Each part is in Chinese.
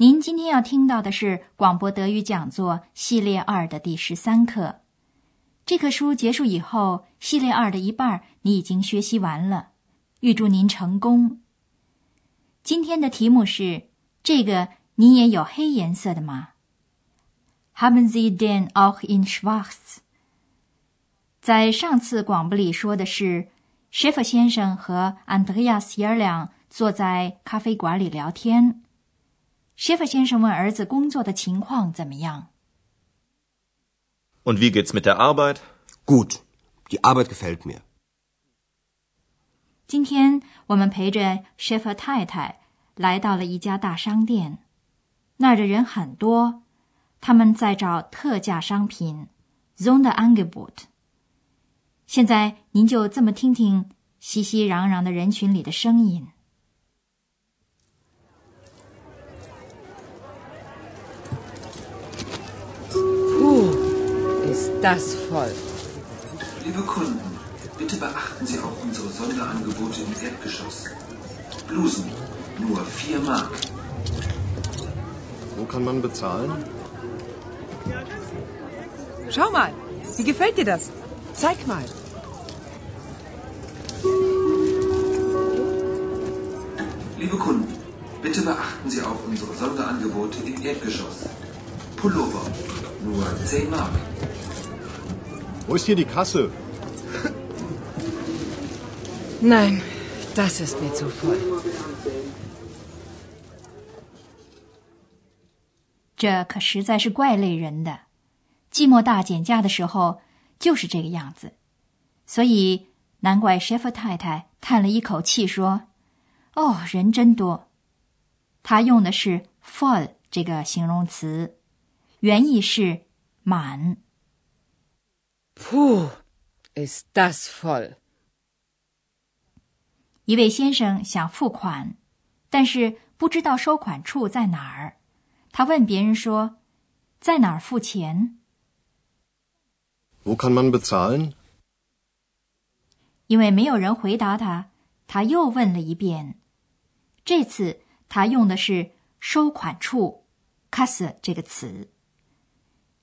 您今天要听到的是广播德语讲座系列二的第十三课。这课书结束以后，系列二的一半你已经学习完了，预祝您成功。今天的题目是：这个你也有黑颜色的吗？Haben Sie denn auch in Schwarz？在上次广播里说的是，Schiffer 先生和 Andreas 爷俩坐在咖啡馆里聊天。Schiffer 先生问儿子工作的情况怎么样？Und wie geht's mit der Arbeit? Gut, die Arbeit gefällt mir. 今天我们陪着 Schiffer 太太来到了一家大商店，那儿的人很多，他们在找特价商品 Sonderangebot。现在您就这么听听熙熙攘攘的人群里的声音。Das voll. Liebe Kunden, bitte beachten Sie auch unsere Sonderangebote im Erdgeschoss. Blusen, nur 4 Mark. Wo kann man bezahlen? Schau mal, wie gefällt dir das? Zeig mal. Liebe Kunden, bitte beachten Sie auch unsere Sonderangebote im Erdgeschoss. Pullover, nur 10 Mark. Wo ist hier die Kasse? Nein, das ist mir zu voll. 这可实在是怪累人的。寂寞大减价的时候就是这个样子，所以难怪 Chef 太太叹了一口气说：“哦，人真多。”他用的是 “full” 这个形容词，原意是满。Puh, ist das voll！一位先生想付款，但是不知道收款处在哪儿。他问别人说：“在哪儿付钱？”Wo kann man bezahlen？因为没有人回答他，他又问了一遍。这次他用的是“收款处 ”（Kasse） 这个词。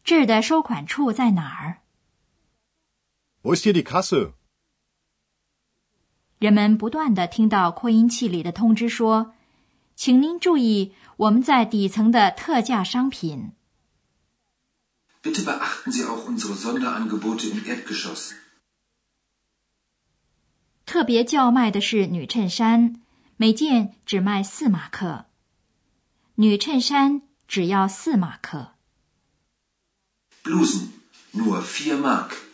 这儿的收款处在哪儿？Wo ist hier die Kasse？人们不断的听到扩音器里的通知说：“请您注意，我们在底层的特价商品。” Bitte beachten Sie auch unsere Sonderangebote im Erdgeschoss。特别叫卖的是女衬衫，每件只卖四马克。女衬衫只要四马克。Blusen nur vier Mark。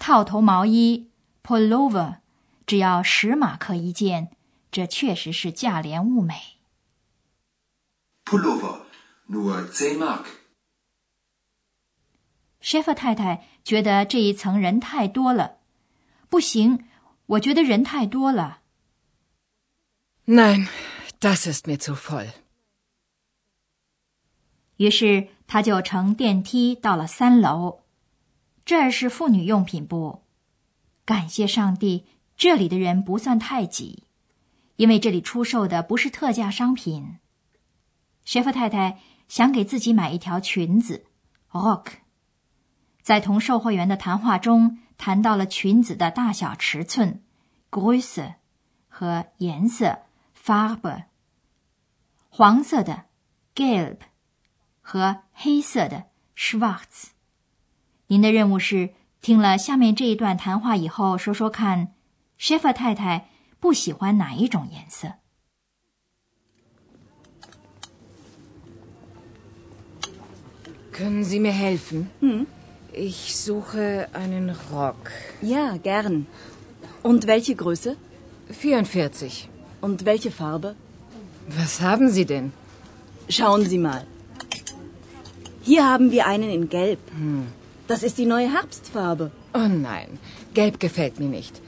套头毛衣 （pullover） 只要十马克一件，这确实是价廉物美。Pullover nur zehn Mark。Chef 太太觉得这一层人太多了，不行，我觉得人太多了。Nein, das ist mir zu voll。于是他就乘电梯到了三楼。这儿是妇女用品部，感谢上帝，这里的人不算太挤，因为这里出售的不是特价商品。学夫太太想给自己买一条裙子，rock。在同售货员的谈话中，谈到了裙子的大小尺寸，Größe 和颜色，Farbe。黄色的，gelb 和黑色的，schwarz。您的任务是听了下面这一段谈话以后，说说看，Schiffer 太太不喜欢哪一种颜色？Können Sie mir helfen? Hm? Ich suche einen Rock. Ja, gern. Und welche Größe? 44. Und welche Farbe? Was haben Sie denn? Schauen Sie mal. Hier haben wir einen in Gelb. Das ist die neue Herbstfarbe. Oh nein, gelb gefällt mir nicht.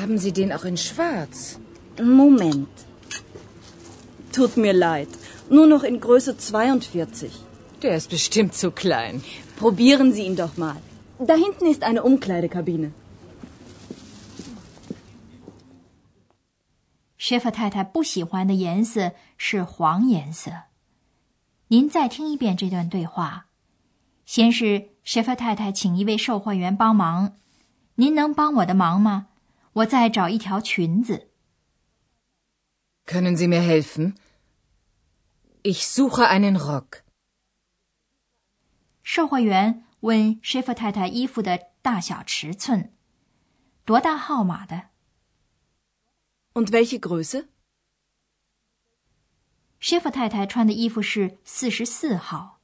Haben Sie den auch in schwarz? Moment. Tut mir leid. Nur noch in Größe 42. Der ist bestimmt zu klein. Probieren Sie ihn doch mal. Da hinten ist eine Umkleidekabine. 谢夫太太不喜欢的颜色是黄颜色。您再听一遍这段对话。先是 谢夫太太请一位售货员帮忙，您能帮我的忙吗？我在找一条裙子。Können Sie mir helfen? Ich suche einen Rock. 售货员问舍夫太太衣服的大小尺寸，多大号码的？Und welche Größe? 舍夫太太穿的衣服是四十四号。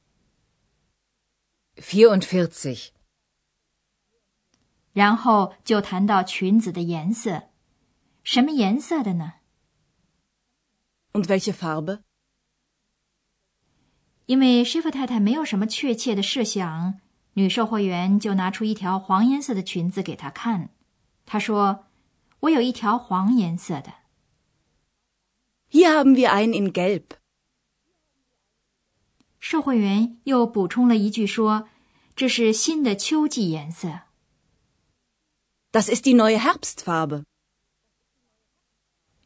44. 然后就谈到裙子的颜色，什么颜色的呢？Und welche Farbe? 因为师傅太太没有什么确切的设想，女售货员就拿出一条黄颜色的裙子给她看。她说：“我有一条黄颜色的。”售货员又补充了一句说：“这是新的秋季颜色。Das ist die neue Herbstfarbe. ”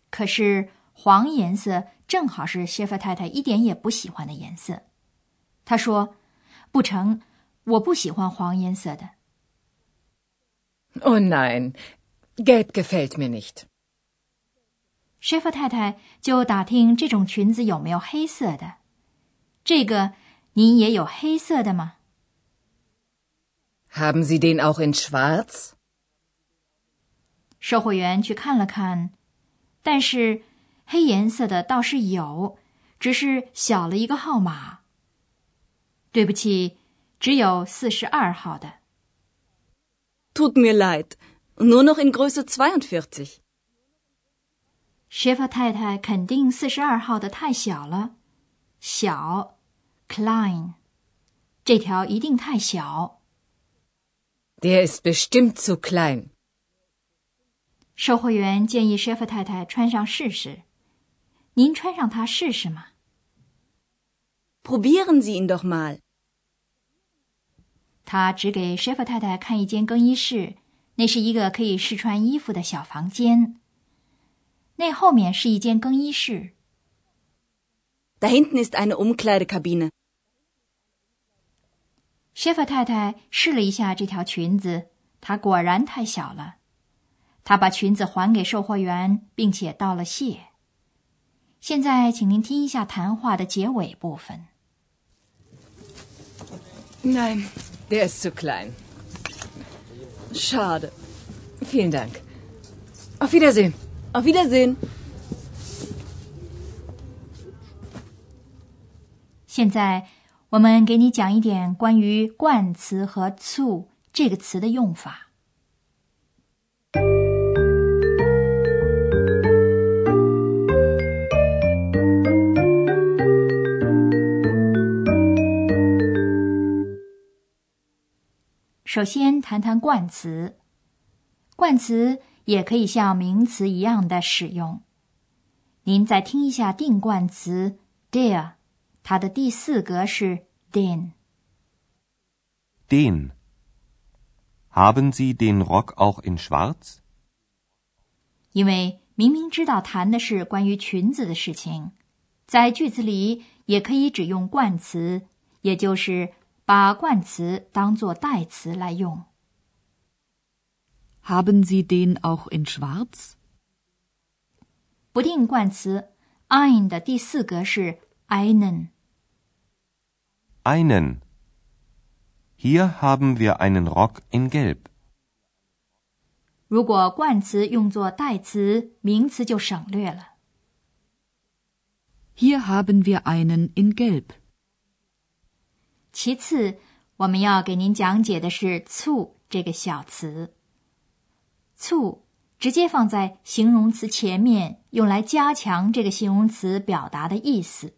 可是黄颜色正好是谢夫太太一点也不喜欢的颜色。她说：“不成，我不喜欢黄颜色的。Oh nein, gelb gefällt mir nicht. 谢夫太太就打听这种裙子有没有黑色的。这个您也有黑色的吗？Haben Sie den auch in schwarz? 售货员去看了看，但是黑颜色的倒是有，只是小了一个号码。对不起，只有四十二号的。Tut mir leid. Nur noch in Größe 42. 谢夫太太肯定四十二号的太小了，小，klein，这条一定太小。Der ist bestimmt zu klein. 售货员建议谢夫太太穿上试试，您穿上它试试吗？Probieren Sie ihn doch mal. 他指给谢夫太太看一间更衣室，那是一个可以试穿衣服的小房间。那后面是一间更衣室。Da hinten ist eine Umkleidekabine. 谢夫太太试了一下这条裙子，它果然太小了。她把裙子还给售货员，并且道了谢。现在，请您听一下谈话的结尾部分。Nein, der ist zu klein. Schade. Vielen Dank. Auf Wiedersehen. Auf Wiedersehen. 现在，我们给你讲一点关于冠词和 to 这个词的用法。首先谈谈冠词，冠词也可以像名词一样的使用。您再听一下定冠词 der，它的第四格是 den。Den. Haben Sie den Rock auch in Schwarz? 因为明明知道谈的是关于裙子的事情，在句子里也可以只用冠词，也就是把冠词当做代词来用。Haben Sie den auch in Schwarz? 不定冠词 ein 的第四格是 einen。Einen. Hier haben wir einen Rock in Gelb. 如果冠词用作代词，名词就省略了。Hier haben wir einen in Gelb. 其次，我们要给您讲解的是 “zu” 这个小词。“zu” 直接放在形容词前面，用来加强这个形容词表达的意思。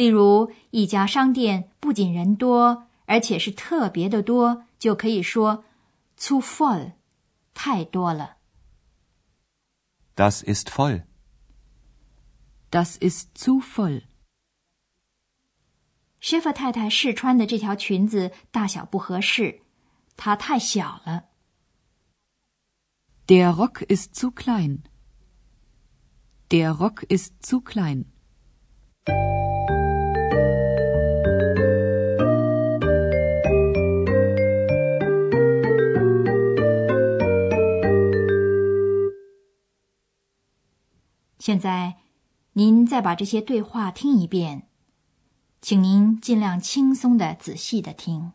例如，一家商店不仅人多，而且是特别的多，就可以说 zu voll，太多了。Das ist voll. Das ist zu voll. 薛夫太太试穿的这条裙子大小不合适，它太小了。Der Rock ist zu klein. Der Rock ist zu klein. 现在，您再把这些对话听一遍，请您尽量轻松的、仔细的听。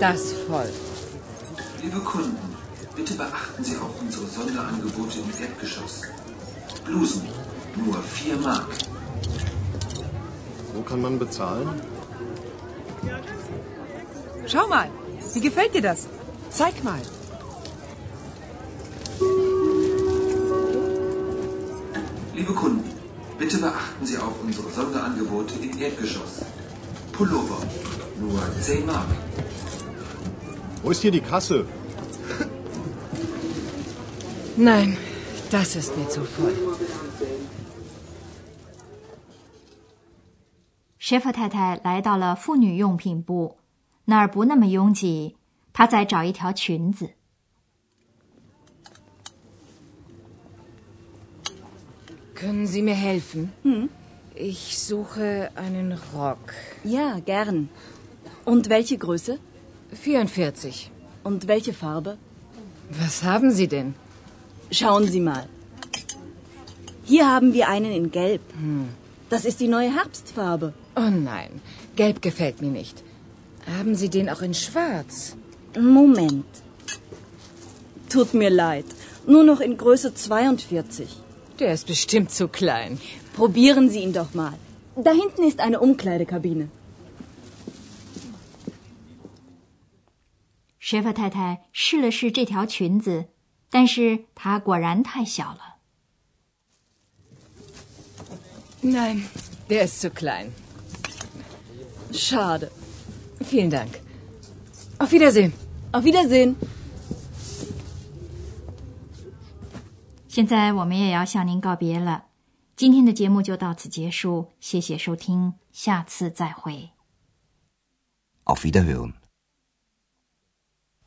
Das voll. Liebe Kunden, bitte beachten Sie auch unsere Sonderangebote im Erdgeschoss. Blusen, nur 4 Mark. Wo kann man bezahlen? Schau mal, wie gefällt dir das? Zeig mal. Liebe Kunden, bitte beachten Sie auch unsere Sonderangebote im Erdgeschoss. Pullover, nur 10 Mark. Wo ist hier die Kasse? Nein, das ist mir zu voll. 舍夫太太来到了妇女用品部，那儿不那么拥挤，她在找一条裙子。 Können Sie mir helfen? Hm? Ich suche einen Rock. Ja, gern. Und welche Größe? 44. Und welche Farbe? Was haben Sie denn? Schauen Sie mal. Hier haben wir einen in Gelb. Das ist die neue Herbstfarbe. Oh nein, gelb gefällt mir nicht. Haben Sie den auch in schwarz? Moment. Tut mir leid. Nur noch in Größe 42. Der ist bestimmt zu klein. Probieren Sie ihn doch mal. Da hinten ist eine Umkleidekabine. 舍夫太太试了试这条裙子，但是它果然太小了。Nein, der ist zu klein. Schade. Vielen Dank. Auf Wiedersehen. Auf Wiedersehen. 现在我们也要向您告别了，今天的节目就到此结束，谢谢收听，下次再会。Auf Wiederhören.